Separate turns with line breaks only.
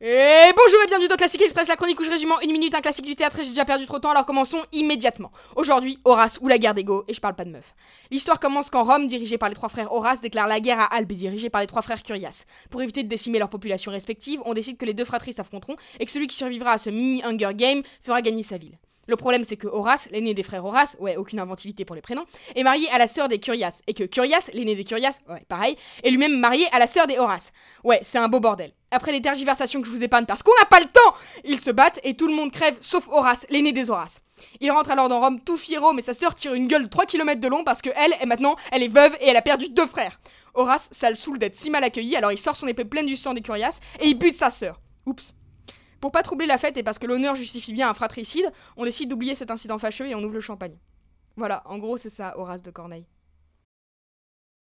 Et bonjour et bienvenue dans Classique Express, la chronique où je résume en une minute un classique du théâtre et j'ai déjà perdu trop de temps alors commençons immédiatement. Aujourd'hui, Horace ou la guerre d'ego, et je parle pas de meuf. L'histoire commence quand Rome, dirigé par les trois frères Horace, déclare la guerre à Albe, dirigé par les trois frères Curias. Pour éviter de décimer leur population respective, on décide que les deux fratries s'affronteront et que celui qui survivra à ce mini Hunger Game fera gagner sa ville. Le problème, c'est que Horace, l'aîné des frères Horace, ouais, aucune inventivité pour les prénoms, est marié à la sœur des Curias, et que Curias, l'aîné des Curias, ouais, pareil, est lui-même marié à la sœur des Horace. Ouais, c'est un beau bordel. Après les tergiversations que je vous épargne parce qu'on n'a pas le temps, ils se battent et tout le monde crève sauf Horace, l'aîné des Horaces. Il rentre alors dans Rome tout fiero, mais sa sœur tire une gueule de 3 km de long parce que elle, est maintenant, elle est veuve et elle a perdu deux frères. Horace, ça le saoule d'être si mal accueilli, alors il sort son épée pleine du sang des Curias et il bute sa sœur. Oups. Pour pas troubler la fête et parce que l'honneur justifie bien un fratricide, on décide d'oublier cet incident fâcheux et on ouvre le champagne. Voilà, en gros c'est ça, Horace de Corneille.